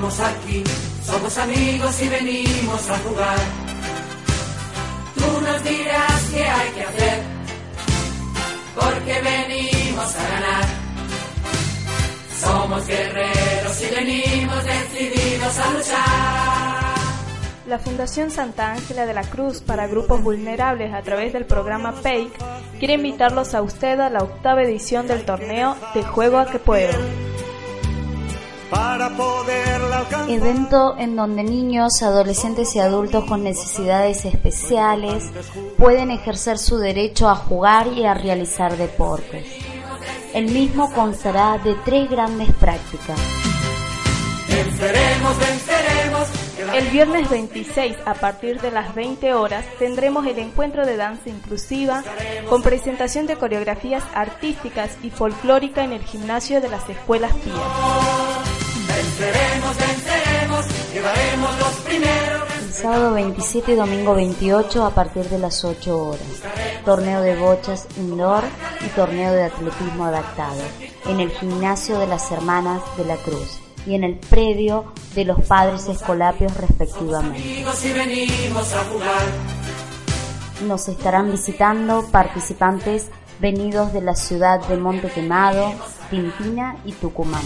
Estamos aquí, somos amigos y venimos a jugar. Tú nos dirás qué hay que hacer, porque venimos a ganar. Somos guerreros y venimos decididos a luchar. La Fundación Santa Ángela de la Cruz para grupos vulnerables a través del programa PAIC quiere invitarlos a usted a la octava edición del torneo De Juego a que Puedo. Para poderla alcanzar. Evento en donde niños, adolescentes y adultos con necesidades especiales pueden ejercer su derecho a jugar y a realizar deportes. El mismo constará de tres grandes prácticas. Venceremos, venceremos. El viernes 26 a partir de las 20 horas tendremos el encuentro de danza inclusiva con presentación de coreografías artísticas y folclórica en el gimnasio de las escuelas Pías. Venceremos, venceremos. Llevaremos los primeros. El sábado 27 y domingo 28 a partir de las 8 horas. Torneo de bochas indoor y torneo de atletismo adaptado en el gimnasio de las Hermanas de la Cruz y en el predio de los padres escolapios respectivamente. Nos estarán visitando participantes venidos de la ciudad de Monte Quemado, Tintina y Tucumán.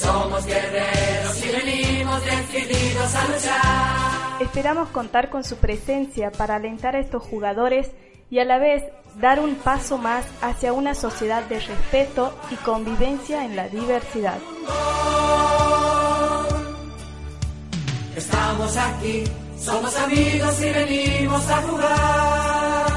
Somos guerreros y venimos decididos a luchar. Esperamos contar con su presencia para alentar a estos jugadores y a la vez dar un paso más hacia una sociedad de respeto y convivencia en la diversidad. Estamos aquí, somos amigos y venimos a jugar.